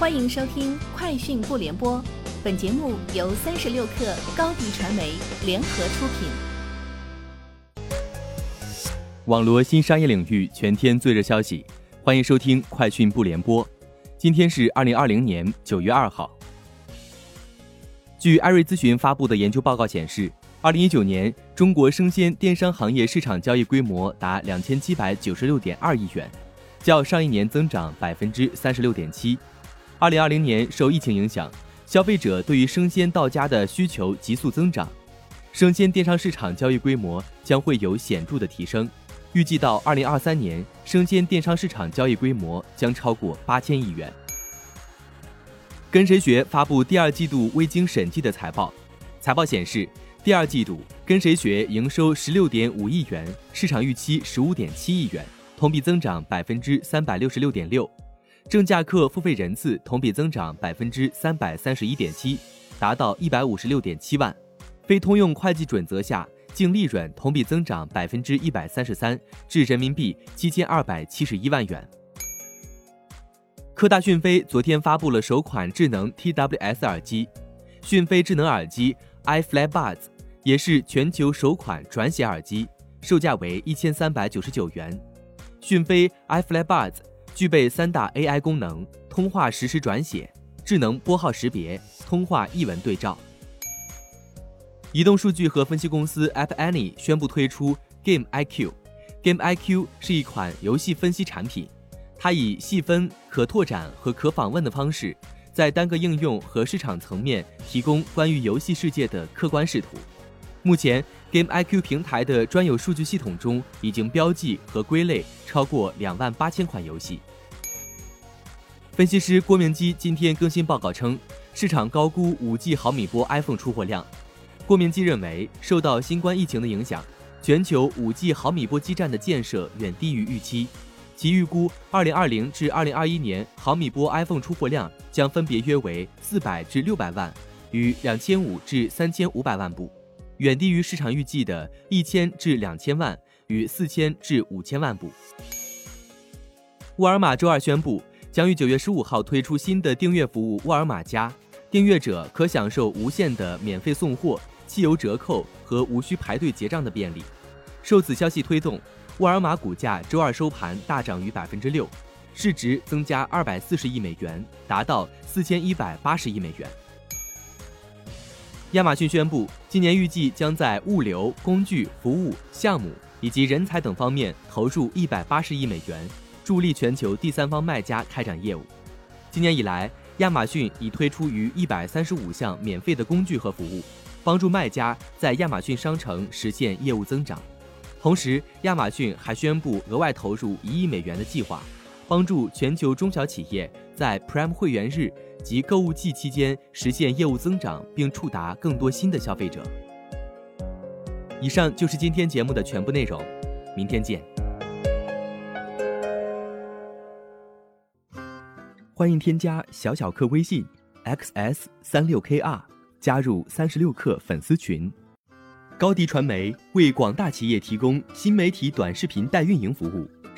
欢迎收听《快讯不联播》，本节目由三十六克高低传媒联合出品。网罗新商业领域全天最热消息，欢迎收听《快讯不联播》。今天是二零二零年九月二号。据艾瑞咨询发布的研究报告显示，二零一九年中国生鲜电商行业市场交易规模达两千七百九十六点二亿元，较上一年增长百分之三十六点七。二零二零年受疫情影响，消费者对于生鲜到家的需求急速增长，生鲜电商市场交易规模将会有显著的提升。预计到二零二三年，生鲜电商市场交易规模将超过八千亿元。跟谁学发布第二季度未经审计的财报，财报显示，第二季度跟谁学营收十六点五亿元，市场预期十五点七亿元，同比增长百分之三百六十六点六。正价客付费人次同比增长百分之三百三十一点七，达到一百五十六点七万。非通用会计准则下，净利润同比增长百分之一百三十三，至人民币七千二百七十一万元。科大讯飞昨天发布了首款智能 TWS 耳机，讯飞智能耳机 iFlyBuds 也是全球首款转写耳机，售价为一千三百九十九元。讯飞 iFlyBuds。具备三大 AI 功能：通话实时转写、智能拨号识别、通话译文对照。移动数据和分析公司 App Annie 宣布推出 Game IQ。Game IQ 是一款游戏分析产品，它以细分、可拓展和可访问的方式，在单个应用和市场层面提供关于游戏世界的客观视图。目前，Game IQ 平台的专有数据系统中已经标记和归类超过两万八千款游戏。分析师郭明基今天更新报告称，市场高估 5G 毫米波 iPhone 出货量。郭明基认为，受到新冠疫情的影响，全球 5G 毫米波基站的建设远低于预期。其预估，2020至2021年毫米波 iPhone 出货量将分别约为400至600万与2500至3500万部。远低于市场预计的一千至两千万与四千至五千万部。沃尔玛周二宣布，将于九月十五号推出新的订阅服务“沃尔玛加”，订阅者可享受无限的免费送货、汽油折扣和无需排队结账的便利。受此消息推动，沃尔玛股价周二收盘大涨逾百分之六，市值增加二百四十亿美元，达到四千一百八十亿美元。亚马逊宣布，今年预计将在物流、工具、服务、项目以及人才等方面投入一百八十亿美元，助力全球第三方卖家开展业务。今年以来，亚马逊已推出逾一百三十五项免费的工具和服务，帮助卖家在亚马逊商城实现业务增长。同时，亚马逊还宣布额外投入一亿美元的计划，帮助全球中小企业在 Prime 会员日。及购物季期间实现业务增长，并触达更多新的消费者。以上就是今天节目的全部内容，明天见。欢迎添加小小客微信 xs 三六 kr，加入三十六课粉丝群。高迪传媒为广大企业提供新媒体短视频代运营服务，